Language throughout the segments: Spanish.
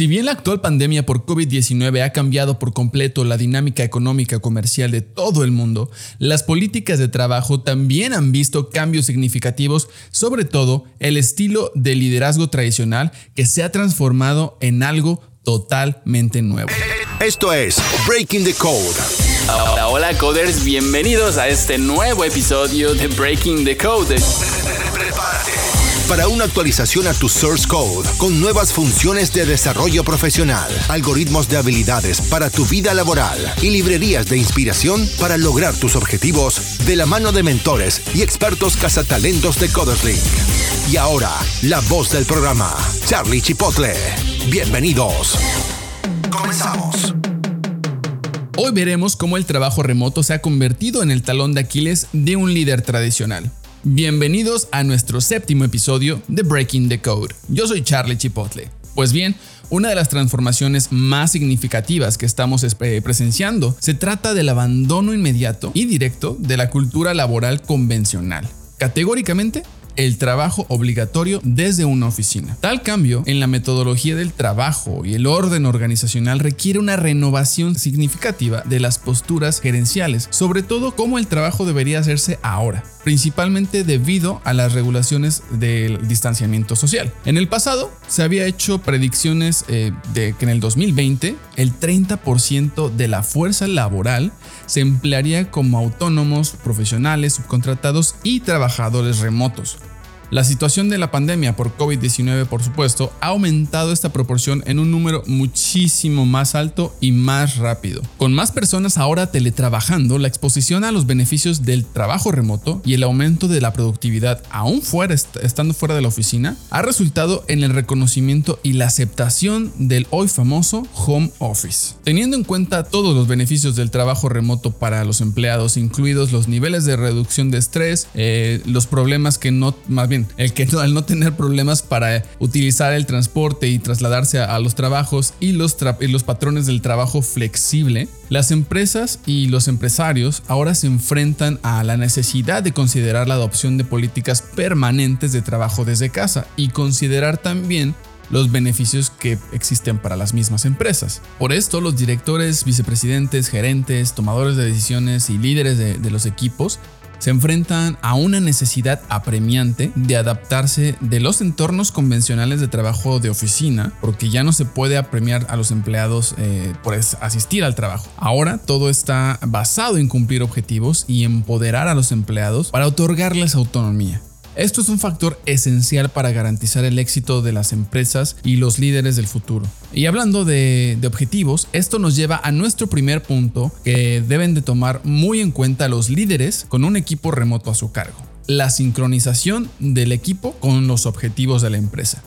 Si bien la actual pandemia por COVID-19 ha cambiado por completo la dinámica económica comercial de todo el mundo, las políticas de trabajo también han visto cambios significativos, sobre todo el estilo de liderazgo tradicional que se ha transformado en algo totalmente nuevo. Esto es Breaking the Code. Hola, hola coders, bienvenidos a este nuevo episodio de Breaking the Code para una actualización a tu source code con nuevas funciones de desarrollo profesional, algoritmos de habilidades para tu vida laboral y librerías de inspiración para lograr tus objetivos de la mano de mentores y expertos cazatalentos de CodersLink. Y ahora, la voz del programa, Charlie Chipotle. Bienvenidos. Comenzamos. Hoy veremos cómo el trabajo remoto se ha convertido en el talón de Aquiles de un líder tradicional. Bienvenidos a nuestro séptimo episodio de Breaking the Code. Yo soy Charlie Chipotle. Pues bien, una de las transformaciones más significativas que estamos eh, presenciando se trata del abandono inmediato y directo de la cultura laboral convencional. Categóricamente, el trabajo obligatorio desde una oficina. Tal cambio en la metodología del trabajo y el orden organizacional requiere una renovación significativa de las posturas gerenciales, sobre todo cómo el trabajo debería hacerse ahora principalmente debido a las regulaciones del distanciamiento social. En el pasado se había hecho predicciones eh, de que en el 2020 el 30% de la fuerza laboral se emplearía como autónomos, profesionales, subcontratados y trabajadores remotos. La situación de la pandemia por COVID-19, por supuesto, ha aumentado esta proporción en un número muchísimo más alto y más rápido. Con más personas ahora teletrabajando, la exposición a los beneficios del trabajo remoto y el aumento de la productividad, aún fuera estando fuera de la oficina, ha resultado en el reconocimiento y la aceptación del hoy famoso home office. Teniendo en cuenta todos los beneficios del trabajo remoto para los empleados, incluidos los niveles de reducción de estrés, eh, los problemas que no, más bien el que al no tener problemas para utilizar el transporte y trasladarse a, los trabajos y los, y los patrones del trabajo flexible, las empresas y los empresarios ahora se enfrentan a la necesidad de considerar la adopción de políticas permanentes de trabajo desde casa y considerar también los beneficios que existen para las mismas empresas. Por esto, los directores, vicepresidentes, gerentes, tomadores de decisiones y líderes de los equipos se enfrentan a una necesidad apremiante de adaptarse de los entornos convencionales de trabajo de oficina, porque ya no se puede apremiar a los empleados eh, por asistir al trabajo. Ahora todo está basado en cumplir objetivos y empoderar a los empleados para otorgarles autonomía. Esto es un factor esencial para garantizar el éxito de las empresas y los líderes del futuro. Y hablando de, objetivos, esto nos lleva a nuestro primer punto que deben de tomar muy en cuenta los líderes con un equipo remoto a su cargo. La sincronización del equipo con los objetivos de la empresa.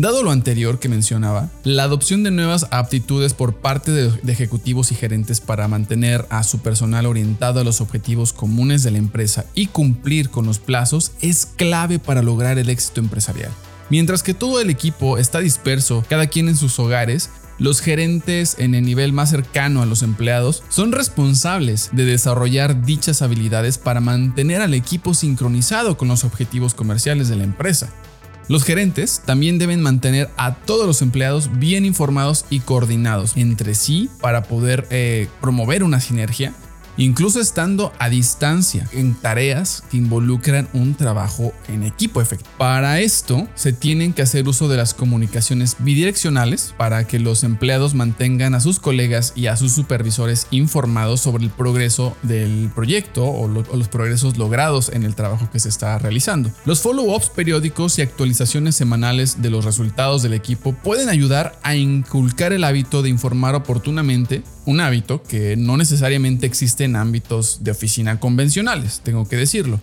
Dado lo anterior que mencionaba, la adopción de nuevas aptitudes por parte de, ejecutivos y gerentes para mantener a su personal orientado a los objetivos comunes de la empresa y cumplir con los plazos es clave para lograr el éxito empresarial. Mientras que todo el equipo está disperso, cada quien en sus hogares, los gerentes en el nivel más cercano a los empleados son responsables de desarrollar dichas habilidades para mantener al equipo sincronizado con los objetivos comerciales de la empresa. Los gerentes también deben mantener a todos los empleados bien informados y coordinados entre sí para poder eh, promover una sinergia incluso estando a distancia en tareas que involucran un trabajo en equipo efectivo. Para esto se tienen que hacer uso de las comunicaciones bidireccionales para que los empleados mantengan a sus colegas y a sus supervisores informados sobre el progreso del proyecto o, los progresos logrados en el trabajo que se está realizando. Los follow-ups periódicos y actualizaciones semanales de los resultados del equipo pueden ayudar a inculcar el hábito de informar oportunamente un hábito que no necesariamente existe en ámbitos de oficina convencionales, tengo que decirlo.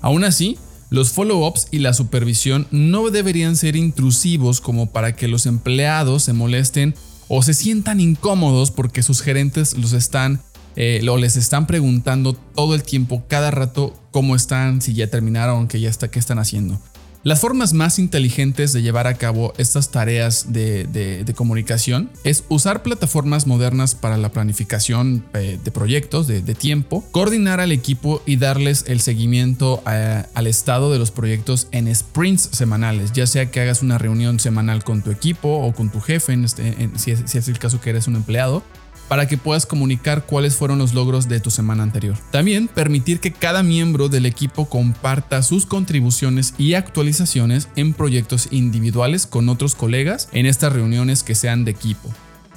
Aún así, los follow-ups y la supervisión no deberían ser intrusivos como para que los empleados se molesten o se sientan incómodos porque sus gerentes los están eh, les están preguntando todo el tiempo, cada rato, cómo están, si ya terminaron, qué ya está, qué están haciendo. Las formas más inteligentes de llevar a cabo estas tareas de, comunicación es usar plataformas modernas para la planificación eh, de proyectos, de, tiempo, coordinar al equipo y darles el seguimiento al estado de los proyectos en sprints semanales, ya sea que hagas una reunión semanal con tu equipo o con tu jefe, este, si es el caso que eres un empleado, para que puedas comunicar cuáles fueron los logros de tu semana anterior. También permitir que cada miembro del equipo comparta sus contribuciones y actualizaciones en proyectos individuales con otros colegas en estas reuniones que sean de equipo.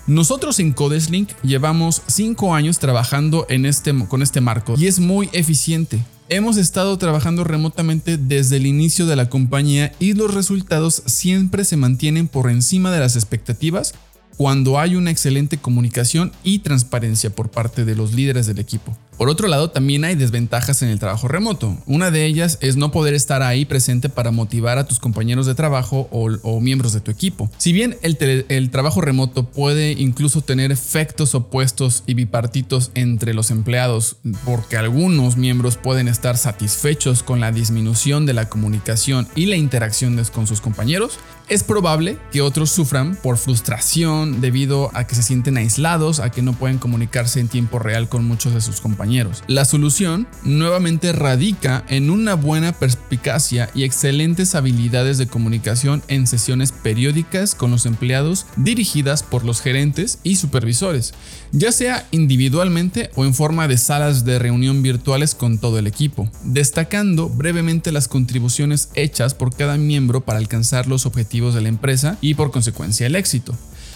Nosotros en Codeslink llevamos 5 años trabajando en este, con este marco y es muy eficiente. Hemos estado trabajando remotamente desde el inicio de la compañía y los resultados siempre se mantienen por encima de las expectativas cuando hay una excelente comunicación y transparencia por parte de los líderes del equipo. Por otro lado, también hay desventajas en el trabajo remoto. Una de ellas es no poder estar ahí presente para motivar a tus compañeros de trabajo o, miembros de tu equipo. Si bien el, el, trabajo remoto puede incluso tener efectos opuestos y bipartitos entre los empleados, porque algunos miembros pueden estar satisfechos con la disminución de la comunicación y la interacción con sus compañeros, es probable que otros sufran por frustración debido a que se sienten aislados, a que no pueden comunicarse en tiempo real con muchos de sus compañeros. La solución nuevamente radica en una buena perspicacia y excelentes habilidades de comunicación en sesiones periódicas con los empleados dirigidas por los gerentes y supervisores, ya sea individualmente o en forma de salas de reunión virtuales con todo el equipo, destacando brevemente las contribuciones hechas por cada miembro para alcanzar los objetivos de la empresa y por consecuencia el éxito.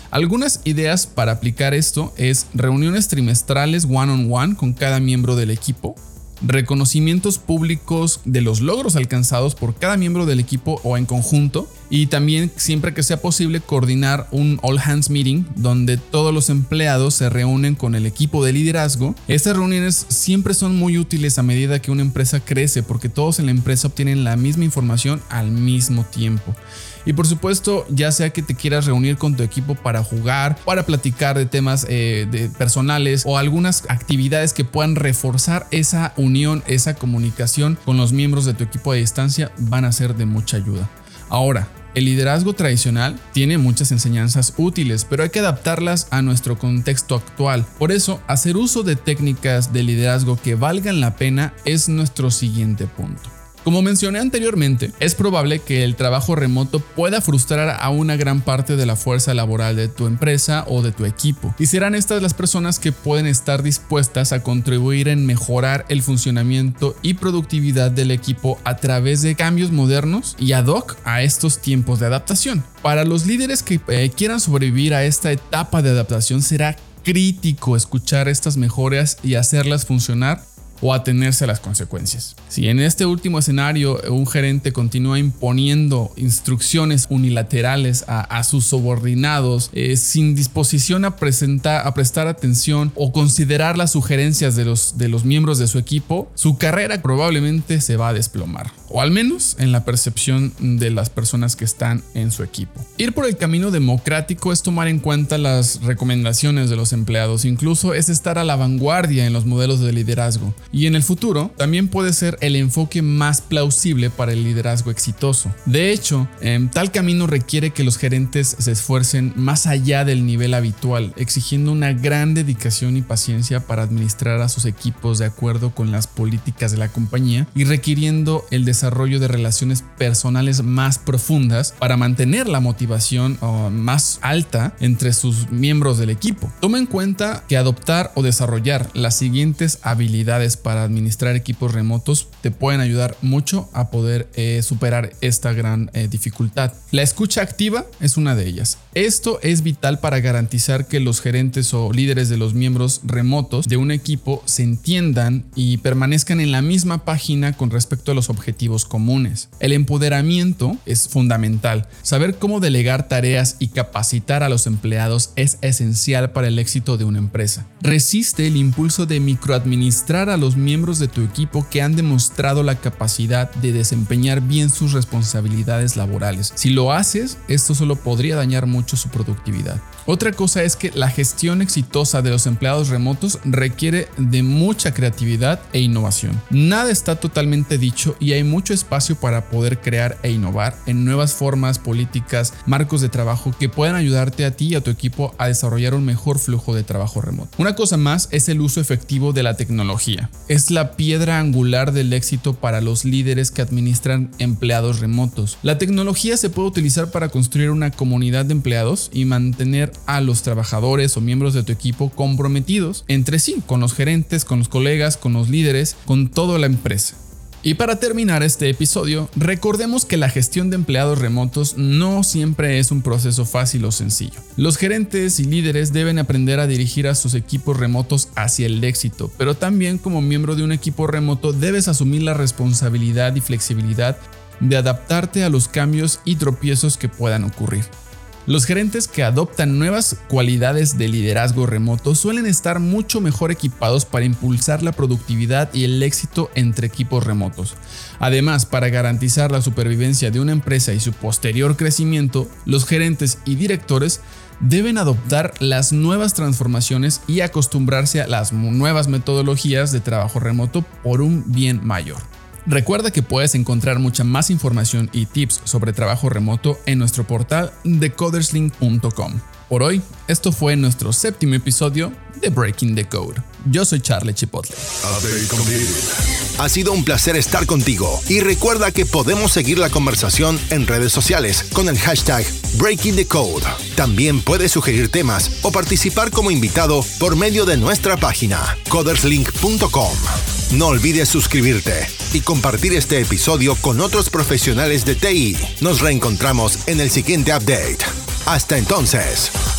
Algunas ideas para aplicar esto es reuniones trimestrales one on one con cada miembro del equipo, reconocimientos públicos de los logros alcanzados por cada miembro del equipo o en conjunto y también siempre que sea posible coordinar un all hands meeting donde todos los empleados se reúnen con el equipo de liderazgo. Estas reuniones siempre son muy útiles a medida que una empresa crece porque todos en la empresa obtienen la misma información al mismo tiempo. Y por supuesto, ya sea que te quieras reunir con tu equipo para jugar, para platicar de temas eh, de personales o algunas actividades que puedan reforzar esa unión, esa comunicación con los miembros de tu equipo a distancia, van a ser de mucha ayuda. Ahora, el liderazgo tradicional tiene muchas enseñanzas útiles, pero hay que adaptarlas a nuestro contexto actual. Por eso, hacer uso de técnicas de liderazgo que valgan la pena es nuestro siguiente punto. Como mencioné anteriormente, es probable que el trabajo remoto pueda frustrar a una gran parte de la fuerza laboral de tu empresa o de tu equipo, y serán estas las personas que pueden estar dispuestas a contribuir en mejorar el funcionamiento y productividad del equipo a través de cambios modernos y ad hoc a estos tiempos de adaptación. Para los líderes que eh, quieran sobrevivir a esta etapa de adaptación será crítico escuchar estas mejoras y hacerlas funcionar o atenerse a las consecuencias. Si en este último escenario un gerente continúa imponiendo instrucciones unilaterales a, sus subordinados eh, sin disposición a, a prestar atención o considerar las sugerencias de los, de los miembros de su equipo, su carrera probablemente se va a desplomar, o al menos en la percepción de las personas que están en su equipo. Ir por el camino democrático es tomar en cuenta las recomendaciones de los empleados, incluso es estar a la vanguardia en los modelos de liderazgo y en el futuro también puede ser el enfoque más plausible para el liderazgo exitoso. De hecho, em, tal camino requiere que los gerentes se esfuercen más allá del nivel habitual, exigiendo una gran dedicación y paciencia para administrar a sus equipos de acuerdo con las políticas de la compañía y requiriendo el desarrollo de relaciones personales más profundas para mantener la motivación más alta entre sus miembros del equipo. Toma en cuenta que adoptar o desarrollar las siguientes habilidades para administrar equipos remotos te pueden ayudar mucho a poder eh, superar esta gran eh, dificultad. La escucha activa es una de ellas. Esto es vital para garantizar que los gerentes o líderes de los miembros remotos de un equipo se entiendan y permanezcan en la misma página con respecto a los objetivos comunes. El empoderamiento es fundamental. Saber cómo delegar tareas y capacitar a los empleados es esencial para el éxito de una empresa. Resiste el impulso de microadministrar a los los miembros de tu equipo que han demostrado la capacidad de desempeñar bien sus responsabilidades laborales. Si lo haces, esto solo podría dañar mucho su productividad. Otra cosa es que la gestión exitosa de los empleados remotos requiere de mucha creatividad e innovación. Nada está totalmente dicho y hay mucho espacio para poder crear e innovar en nuevas formas, políticas, marcos de trabajo que puedan ayudarte a ti y a tu equipo a desarrollar un mejor flujo de trabajo remoto. Una cosa más es el uso efectivo de la tecnología. Es la piedra angular del éxito para los líderes que administran empleados remotos. La tecnología se puede utilizar para construir una comunidad de empleados y mantener a los trabajadores o miembros de tu equipo comprometidos entre sí, con los gerentes, con los colegas, con los líderes, con toda la empresa. Y para terminar este episodio, recordemos que la gestión de empleados remotos no siempre es un proceso fácil o sencillo. Los gerentes y líderes deben aprender a dirigir a sus equipos remotos hacia el éxito, pero también como miembro de un equipo remoto debes asumir la responsabilidad y flexibilidad de adaptarte a los cambios y tropiezos que puedan ocurrir. Los gerentes que adoptan nuevas cualidades de liderazgo remoto suelen estar mucho mejor equipados para impulsar la productividad y el éxito entre equipos remotos. Además, para garantizar la supervivencia de una empresa y su posterior crecimiento, los gerentes y directores deben adoptar las nuevas transformaciones y acostumbrarse a las nuevas metodologías de trabajo remoto por un bien mayor. Recuerda que puedes encontrar mucha más información y tips sobre trabajo remoto en nuestro portal decoderslink.com. Por hoy, esto fue nuestro séptimo episodio de Breaking the Code. Yo soy Charlie Chipotle. Ha sido un placer estar contigo y recuerda que podemos seguir la conversación en redes sociales con el hashtag Breaking the Code. También puedes sugerir temas o participar como invitado por medio de nuestra página coderslink.com. No olvides suscribirte y compartir este episodio con otros profesionales de TI. Nos reencontramos en el siguiente update. Hasta entonces.